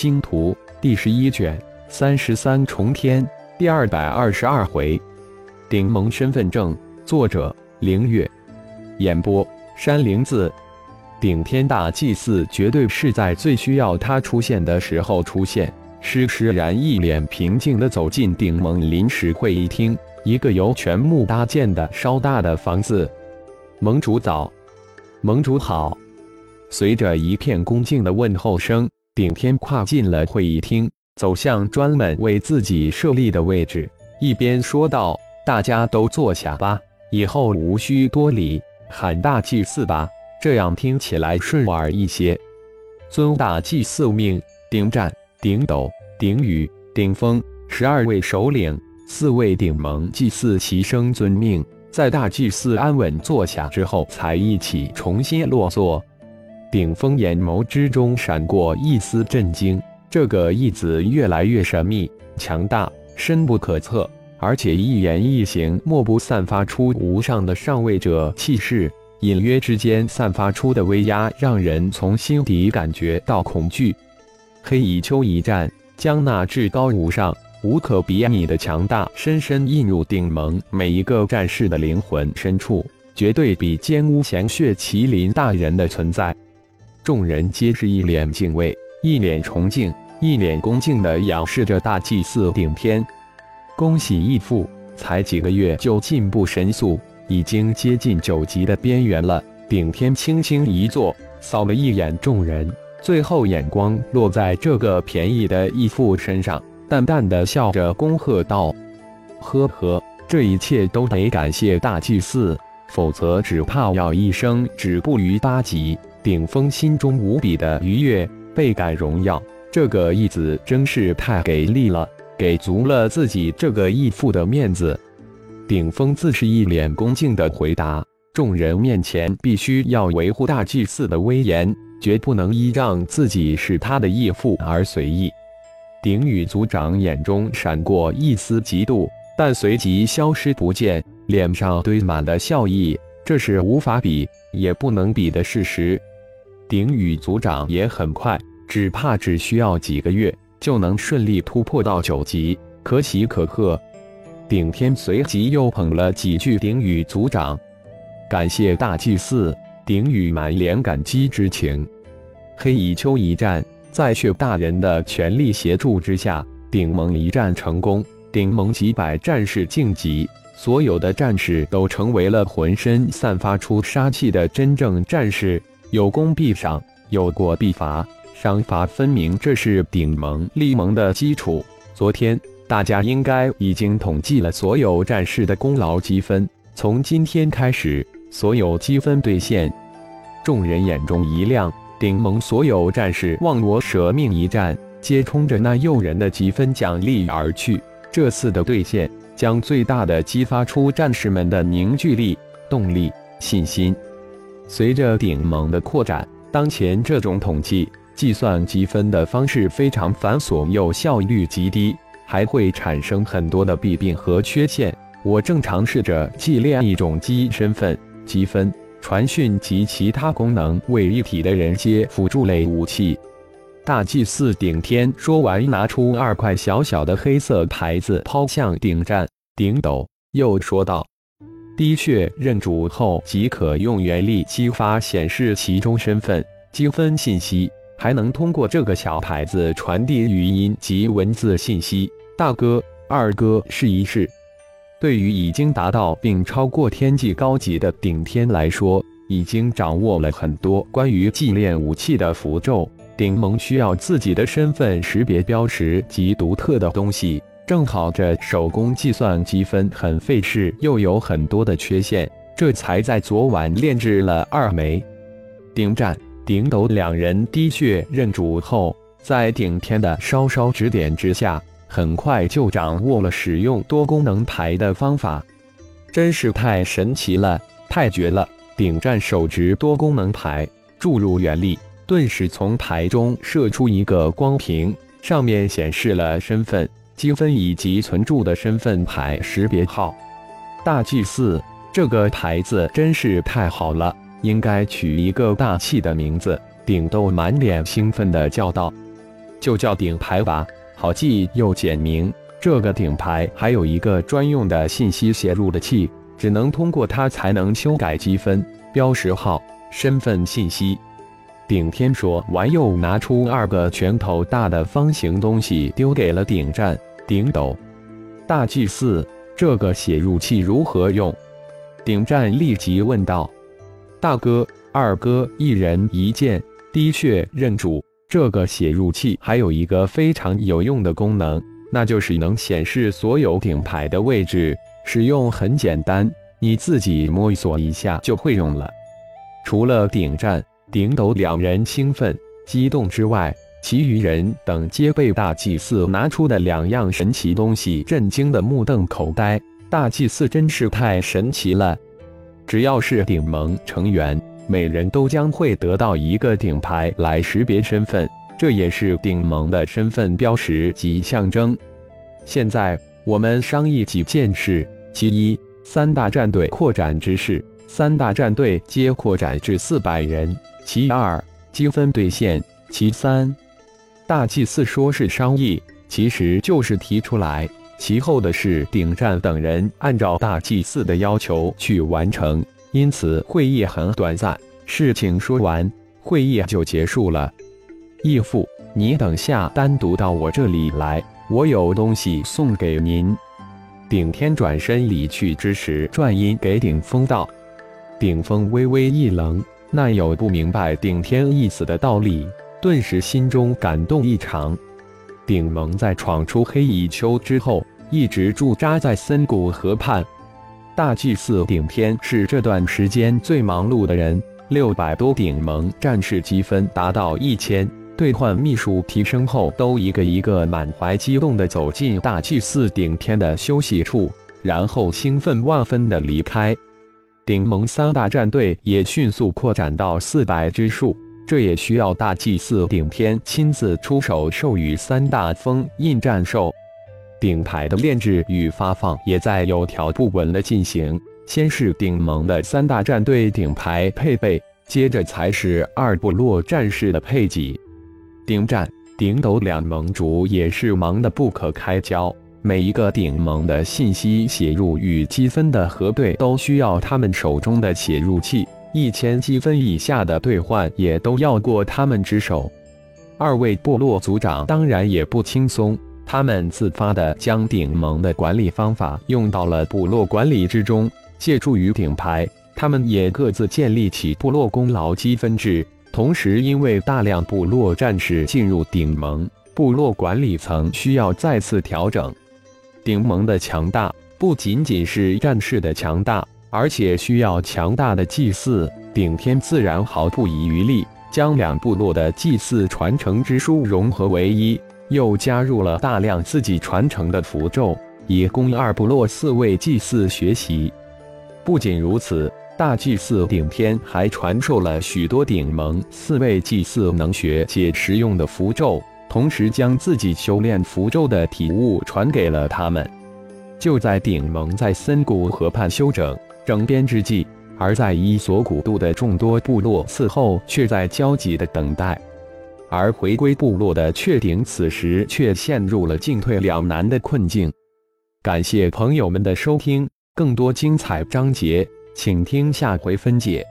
星图》第十一卷三十三重天第二百二十二回，顶盟身份证，作者：凌月，演播：山灵子。顶天大祭祀绝对是在最需要他出现的时候出现。施施然一脸平静地走进顶盟临时会议厅，一个由全木搭建的稍大的房子。盟主早，盟主好。随着一片恭敬的问候声，顶天跨进了会议厅，走向专门为自己设立的位置，一边说道：“大家都坐下吧，以后无需多礼，喊大祭祀吧。”这样听起来顺耳一些。尊大祭祀命，顶战、顶斗、顶雨、顶风十二位首领，四位顶盟祭祀齐声遵命，在大祭司安稳坐下之后，才一起重新落座。顶峰眼眸之中闪过一丝震惊，这个义子越来越神秘、强大、深不可测，而且一言一行莫不散发出无上的上位者气势。隐约之间散发出的威压，让人从心底感觉到恐惧。黑蚁丘一战，将那至高无上、无可比拟的强大，深深印入顶盟每一个战士的灵魂深处，绝对比奸巫降血麒麟大人的存在。众人皆是一脸敬畏、一脸崇敬、一脸恭敬地仰视着大祭司顶天。恭喜义父，才几个月就进步神速。已经接近九级的边缘了。顶天轻轻一坐，扫了一眼众人，最后眼光落在这个便宜的义父身上，淡淡的笑着恭贺道：“呵呵，这一切都得感谢大祭司，否则只怕要一生止步于八级。”顶峰心中无比的愉悦，倍感荣耀。这个义子真是太给力了，给足了自己这个义父的面子。顶峰自是一脸恭敬的回答：“众人面前必须要维护大祭司的威严，绝不能依仗自己是他的义父而随意。”顶羽族长眼中闪过一丝嫉妒，但随即消失不见，脸上堆满了笑意。这是无法比，也不能比的事实。顶羽族长也很快，只怕只需要几个月就能顺利突破到九级，可喜可贺。顶天随即又捧了几句顶羽族长，感谢大祭司。顶羽满脸感激之情。黑蚁丘一战，在血大人的全力协助之下，顶盟一战成功。顶盟几百战士晋级，所有的战士都成为了浑身散发出杀气的真正战士。有功必赏，有过必罚，赏罚分明，这是顶盟立盟的基础。昨天。大家应该已经统计了所有战士的功劳积分。从今天开始，所有积分兑现。众人眼中一亮，顶盟所有战士忘我舍命一战，皆冲着那诱人的积分奖励而去。这次的兑现将最大的激发出战士们的凝聚力、动力、信心。随着顶盟的扩展，当前这种统计计算积分的方式非常繁琐，又效率极低。还会产生很多的弊病和缺陷。我正尝试着祭炼一种积身份、积分、传讯及其他功能为一体的人阶辅助类武器。大祭司顶天说完，拿出二块小小的黑色牌子，抛向顶战、顶斗，又说道：“滴血认主后即可用原力激发显示其中身份、积分信息，还能通过这个小牌子传递语音及文字信息。”大哥、二哥试一试。对于已经达到并超过天际高级的顶天来说，已经掌握了很多关于祭炼武器的符咒。顶盟需要自己的身份识别标识及独特的东西，正好这手工计算积分很费事，又有很多的缺陷，这才在昨晚炼制了二枚。顶战、顶斗两人滴血认主后，在顶天的稍稍指点之下。很快就掌握了使用多功能牌的方法，真是太神奇了，太绝了！顶战手执多功能牌，注入原力，顿时从牌中射出一个光屏，上面显示了身份、积分以及存住的身份牌识别号。大祭司，这个牌子真是太好了，应该取一个大气的名字。顶豆满脸兴奋地叫道。就叫顶牌吧，好记又简明。这个顶牌还有一个专用的信息写入的器，只能通过它才能修改积分、标识号、身份信息。顶天说完，又拿出二个拳头大的方形东西，丢给了顶战、顶斗。大祭司，这个写入器如何用？顶战立即问道。大哥、二哥一人一件，的确认主。这个写入器还有一个非常有用的功能。那就是能显示所有顶牌的位置，使用很简单，你自己摸索一下就会用了。除了顶战、顶斗两人兴奋激动之外，其余人等皆被大祭司拿出的两样神奇东西震惊的目瞪口呆。大祭司真是太神奇了！只要是顶盟成员，每人都将会得到一个顶牌来识别身份。这也是顶盟的身份标识及象征。现在我们商议几件事：其一，三大战队扩展之事，三大战队皆扩展至四百人；其二，积分兑现；其三，大祭司说是商议，其实就是提出来。其后的事，顶战等人按照大祭司的要求去完成。因此，会议很短暂。事情说完，会议就结束了。义父，你等下单独到我这里来，我有东西送给您。顶天转身离去之时，转音给顶峰道。顶峰微微一愣，那有不明白顶天意思的道理，顿时心中感动异常。顶盟在闯出黑蚁丘之后，一直驻扎在森谷河畔。大祭司顶天是这段时间最忙碌的人，六百多顶盟战士积分达到一千。兑换秘术提升后，都一个一个满怀激动地走进大祭司顶天的休息处，然后兴奋万分地离开。顶盟三大战队也迅速扩展到四百之数，这也需要大祭司顶天亲自出手授予三大封印战兽。顶牌的炼制与发放也在有条不紊地进行，先是顶盟的三大战队顶牌配备，接着才是二部落战士的配给。顶战、顶斗两盟主也是忙得不可开交，每一个顶盟的信息写入与积分的核对都需要他们手中的写入器，一千积分以下的兑换也都要过他们之手。二位部落族长当然也不轻松，他们自发地将顶盟的管理方法用到了部落管理之中，借助于顶牌，他们也各自建立起部落功劳积分制。同时，因为大量部落战士进入顶盟，部落管理层需要再次调整。顶盟的强大不仅仅是战士的强大，而且需要强大的祭祀。顶天自然毫不遗余力，将两部落的祭祀传承之书融合为一，又加入了大量自己传承的符咒，以供二部落四位祭祀学习。不仅如此。大祭司顶天还传授了许多顶盟四位祭祀能学且实用的符咒，同时将自己修炼符咒的体悟传给了他们。就在顶盟在森谷河畔休整整编之际，而在伊索古渡的众多部落伺候却在焦急的等待，而回归部落的确顶此时却陷入了进退两难的困境。感谢朋友们的收听，更多精彩章节。请听下回分解。